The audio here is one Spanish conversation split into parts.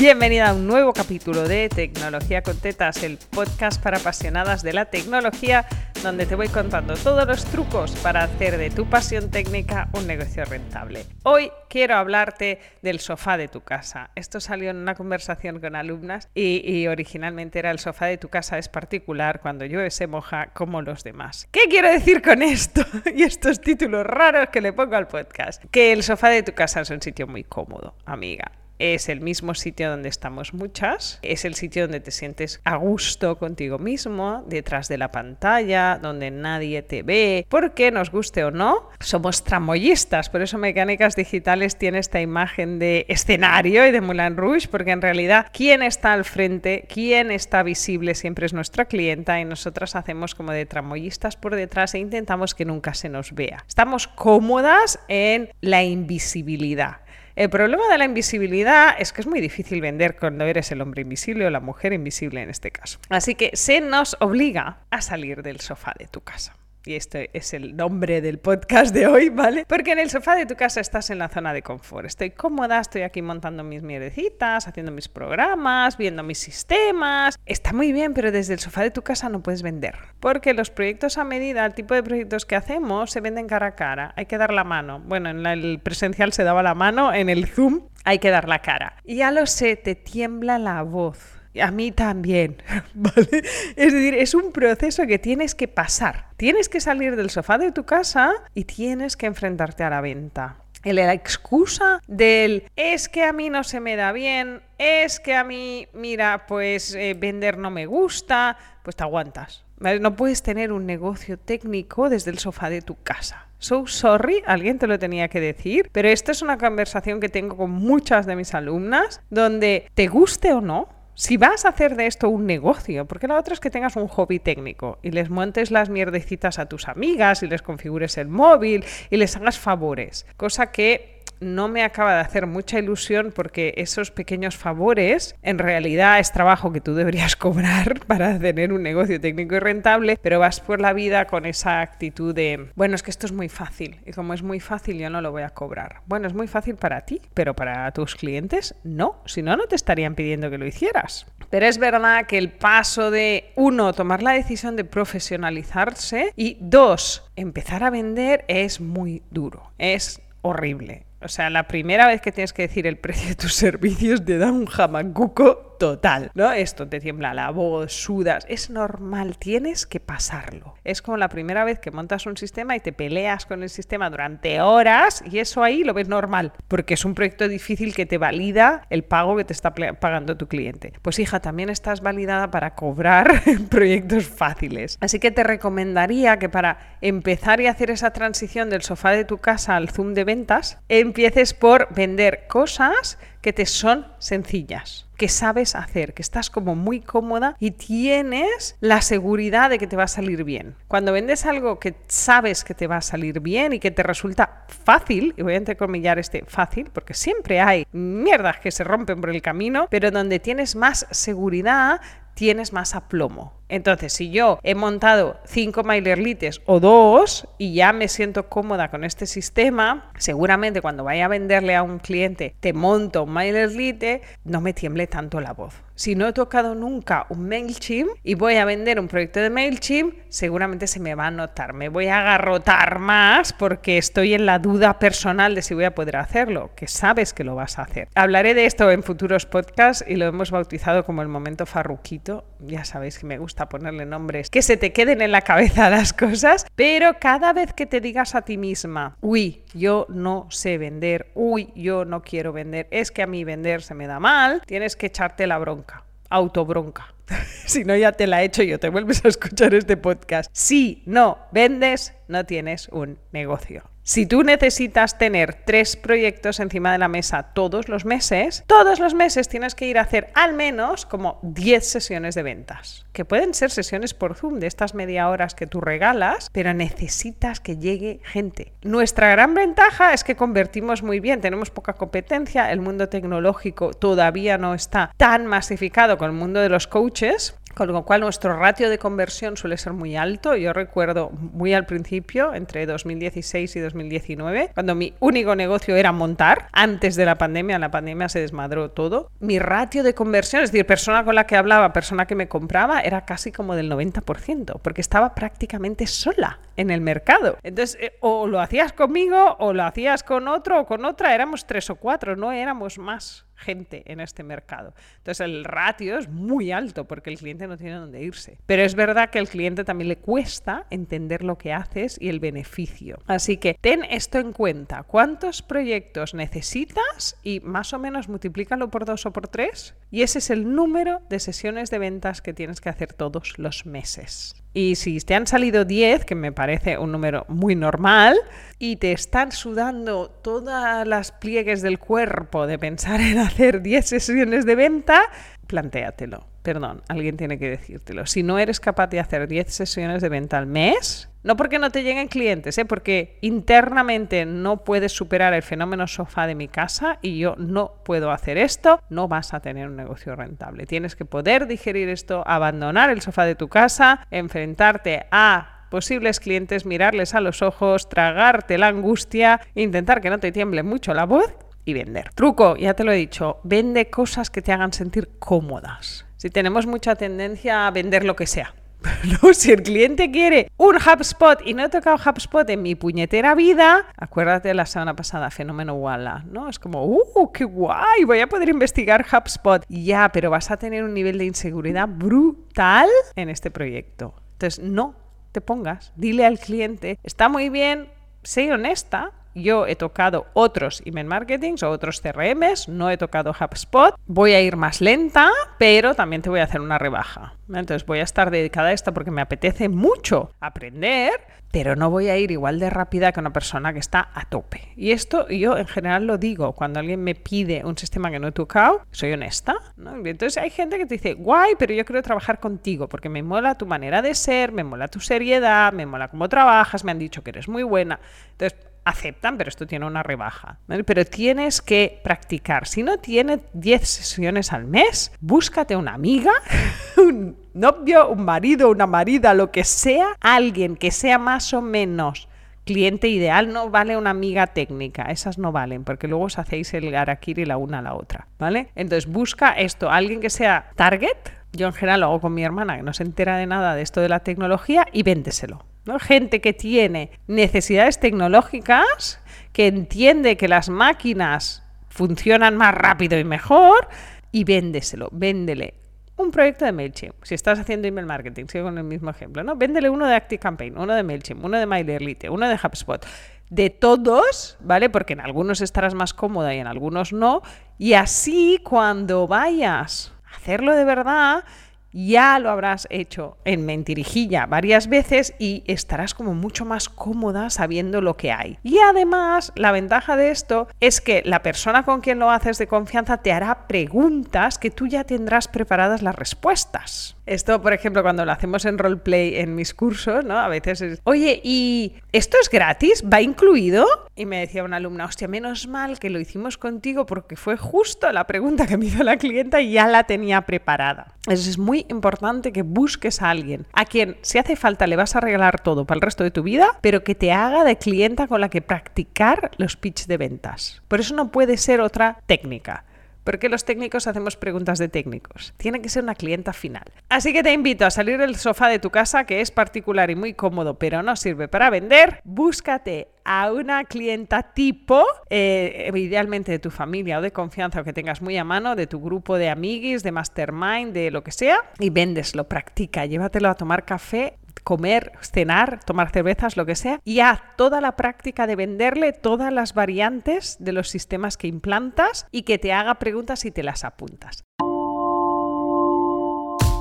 Bienvenida a un nuevo capítulo de Tecnología con Tetas, el podcast para apasionadas de la tecnología, donde te voy contando todos los trucos para hacer de tu pasión técnica un negocio rentable. Hoy quiero hablarte del sofá de tu casa. Esto salió en una conversación con alumnas y, originalmente era el sofá de tu casa es particular, cuando llueve se moja como los demás. ¿Qué quiero decir con esto? y estos títulos raros que le pongo al podcast. Que el sofá de tu casa es un sitio muy cómodo, amiga es el mismo sitio donde estamos muchas, es el sitio donde te sientes a gusto contigo mismo, detrás de la pantalla, donde nadie te ve, porque nos guste o no, somos tramoyistas, por eso Mecánicas Digitales tiene esta imagen de escenario y de Moulin Rouge, porque en realidad quién está al frente, quién está visible siempre es nuestra clienta y nosotras hacemos como de tramoyistas por detrás e intentamos que nunca se nos vea. Estamos cómodas en la invisibilidad. El problema de la invisibilidad es que es muy difícil vender cuando eres el hombre invisible o la mujer invisible en este caso. Así que se nos obliga a salir del sofá de tu casa y este es el nombre del podcast de hoy, ¿vale? Porque en el sofá de tu casa estás en la zona de confort. Estoy cómoda, estoy aquí montando mis mierdecitas, haciendo mis programas, viendo mis sistemas. Está muy bien, pero desde el sofá de tu casa no puedes vender. Porque los proyectos a medida, el tipo de proyectos que hacemos, se venden cara a cara. Hay que dar la mano. Bueno, en el presencial se daba la mano, en el Zoom hay que dar la cara. Y ya lo sé, te tiembla la voz a mí también, ¿vale? Es decir, es un proceso que tienes que pasar. Tienes que salir del sofá de tu casa y tienes que enfrentarte a la venta. La excusa del es que a mí no se me da bien, es que a mí, mira, pues eh, vender no me gusta, pues te aguantas. No puedes tener un negocio técnico desde el sofá de tu casa. So sorry, alguien te lo tenía que decir, pero esta es una conversación que tengo con muchas de mis alumnas, donde te guste o no, si vas a hacer de esto un negocio, porque la otra es que tengas un hobby técnico y les montes las mierdecitas a tus amigas y les configures el móvil y les hagas favores, cosa que no me acaba de hacer mucha ilusión porque esos pequeños favores en realidad es trabajo que tú deberías cobrar para tener un negocio técnico y rentable, pero vas por la vida con esa actitud de, bueno, es que esto es muy fácil y como es muy fácil yo no lo voy a cobrar. Bueno, es muy fácil para ti, pero para tus clientes no, si no, no te estarían pidiendo que lo hicieras. Pero es verdad que el paso de, uno, tomar la decisión de profesionalizarse y dos, empezar a vender es muy duro, es horrible. O sea, la primera vez que tienes que decir el precio de tus servicios te da un jamacuco total, ¿no? Esto te tiembla la voz, sudas, es normal, tienes que pasarlo. Es como la primera vez que montas un sistema y te peleas con el sistema durante horas y eso ahí lo ves normal, porque es un proyecto difícil que te valida el pago que te está pagando tu cliente. Pues hija, también estás validada para cobrar proyectos fáciles. Así que te recomendaría que para empezar y hacer esa transición del sofá de tu casa al Zoom de ventas, empieces por vender cosas que te son sencillas, que sabes hacer, que estás como muy cómoda y tienes la seguridad de que te va a salir bien. Cuando vendes algo que sabes que te va a salir bien y que te resulta fácil, y voy a entrecomillar este fácil, porque siempre hay mierdas que se rompen por el camino, pero donde tienes más seguridad, tienes más aplomo. Entonces, si yo he montado cinco MailerLites o dos y ya me siento cómoda con este sistema, seguramente cuando vaya a venderle a un cliente te monto un MailerLite, no me tiemble tanto la voz. Si no he tocado nunca un MailChimp y voy a vender un proyecto de MailChimp, seguramente se me va a notar. Me voy a agarrotar más porque estoy en la duda personal de si voy a poder hacerlo, que sabes que lo vas a hacer. Hablaré de esto en futuros podcasts y lo hemos bautizado como el momento farruquito. Ya sabéis que me gusta ponerle nombres que se te queden en la cabeza las cosas, pero cada vez que te digas a ti misma, uy, yo no sé vender, uy, yo no quiero vender, es que a mí vender se me da mal, tienes que echarte la bronca, autobronca. si no, ya te la he hecho yo, te vuelves a escuchar este podcast. Si no vendes, no tienes un negocio. Si tú necesitas tener tres proyectos encima de la mesa todos los meses, todos los meses tienes que ir a hacer al menos como 10 sesiones de ventas, que pueden ser sesiones por Zoom de estas media horas que tú regalas, pero necesitas que llegue gente. Nuestra gran ventaja es que convertimos muy bien, tenemos poca competencia, el mundo tecnológico todavía no está tan masificado con el mundo de los coaches, con lo cual nuestro ratio de conversión suele ser muy alto. Yo recuerdo muy al principio, entre 2016 y 2019, cuando mi único negocio era montar, antes de la pandemia, la pandemia se desmadró todo, mi ratio de conversión, es decir, persona con la que hablaba, persona que me compraba, era casi como del 90%, porque estaba prácticamente sola en el mercado. Entonces, eh, o lo hacías conmigo, o lo hacías con otro, o con otra, éramos tres o cuatro, no éramos más gente en este mercado. Entonces el ratio es muy alto porque el cliente no tiene dónde irse. Pero es verdad que al cliente también le cuesta entender lo que haces y el beneficio. Así que ten esto en cuenta. ¿Cuántos proyectos necesitas? Y más o menos multiplícalo por dos o por tres. Y ese es el número de sesiones de ventas que tienes que hacer todos los meses. Y si te han salido 10, que me parece un número muy normal, y te están sudando todas las pliegues del cuerpo de pensar en hacer 10 sesiones de venta, plantéatelo. Perdón, alguien tiene que decírtelo. Si no eres capaz de hacer 10 sesiones de venta al mes, no porque no te lleguen clientes, ¿eh? porque internamente no puedes superar el fenómeno sofá de mi casa y yo no puedo hacer esto, no vas a tener un negocio rentable. Tienes que poder digerir esto, abandonar el sofá de tu casa, enfrentarte a posibles clientes, mirarles a los ojos, tragarte la angustia, intentar que no te tiemble mucho la voz y vender. Truco, ya te lo he dicho, vende cosas que te hagan sentir cómodas. Si tenemos mucha tendencia a vender lo que sea, no, si el cliente quiere un HubSpot y no he tocado HubSpot en mi puñetera vida, acuérdate de la semana pasada, fenómeno Walla, ¿no? Es como, ¡uh, qué guay! Voy a poder investigar HubSpot. Ya, pero vas a tener un nivel de inseguridad brutal en este proyecto. Entonces, no te pongas, dile al cliente, está muy bien, sé honesta, yo he tocado otros email marketing o otros CRMs, no he tocado HubSpot, voy a ir más lenta, pero también te voy a hacer una rebaja. Entonces voy a estar dedicada a esta porque me apetece mucho aprender, pero no voy a ir igual de rápida que una persona que está a tope. Y esto yo en general lo digo cuando alguien me pide un sistema que no he tocado, soy honesta. Entonces hay gente que te dice, guay, pero yo quiero trabajar contigo porque me mola tu manera de ser, me mola tu seriedad, me mola cómo trabajas, me han dicho que eres muy buena. Entonces aceptan, pero esto tiene una rebaja. Pero tienes que practicar. Si no tienes 10 sesiones al mes, búscate una amiga, un novio, un marido, una marida, lo que sea, alguien que sea más o menos cliente ideal no vale una amiga técnica, esas no valen, porque luego os hacéis el garakiri la una a la otra, ¿vale? Entonces busca esto, alguien que sea target, yo en general lo hago con mi hermana, que no se entera de nada de esto de la tecnología, y véndeselo. Gente que tiene necesidades tecnológicas, que entiende que las máquinas funcionan más rápido y mejor, y véndeselo, véndele un proyecto de MailChimp. Si estás haciendo email marketing, sigo con el mismo ejemplo, ¿no? Véndele uno de ActiveCampaign, uno de MailChimp, uno de MailerLite, uno de HubSpot. De todos, ¿vale? Porque en algunos estarás más cómoda y en algunos no. Y así cuando vayas a hacerlo de verdad, ya lo habrás hecho en mentirijilla varias veces y estarás como mucho más cómoda sabiendo lo que hay. Y además, la ventaja de esto es que la persona con quien lo haces de confianza te hará preguntas que tú ya tendrás preparadas las respuestas. Esto, por ejemplo, cuando lo hacemos en roleplay en mis cursos, ¿no? A veces es, oye, ¿y esto es gratis? ¿Va incluido? Y me decía una alumna, hostia, menos mal que lo hicimos contigo porque fue justo la pregunta que me hizo la clienta y ya la tenía preparada. Eso es muy importante que busques a alguien a quien, si hace falta, le vas a regalar todo para el resto de tu vida, pero que te haga de clienta con la que practicar los pitch de ventas. Por eso no puede ser otra técnica porque los técnicos hacemos preguntas de técnicos. Tiene que ser una clienta final. Así que te invito a salir del sofá de tu casa, que es particular y muy cómodo, pero no sirve para vender. Búscate a una clienta tipo, eh, idealmente de tu familia o de confianza o que tengas muy a mano, de tu grupo de amiguis, de mastermind, de lo que sea, y véndeslo, practica, llévatelo a tomar café comer, cenar, tomar cervezas, lo que sea, y haz toda la práctica de venderle todas las variantes de los sistemas que implantas y que te haga preguntas y te las apuntas.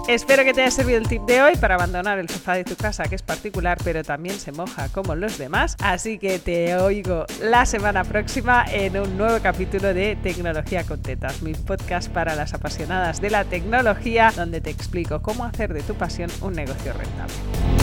Espero que te haya servido el tip de hoy para abandonar el sofá de tu casa, que es particular, pero también se moja como los demás. Así que te oigo la semana próxima en un nuevo capítulo de Tecnología con Tetas, mi podcast para las apasionadas de la tecnología, donde te explico cómo hacer de tu pasión un negocio rentable.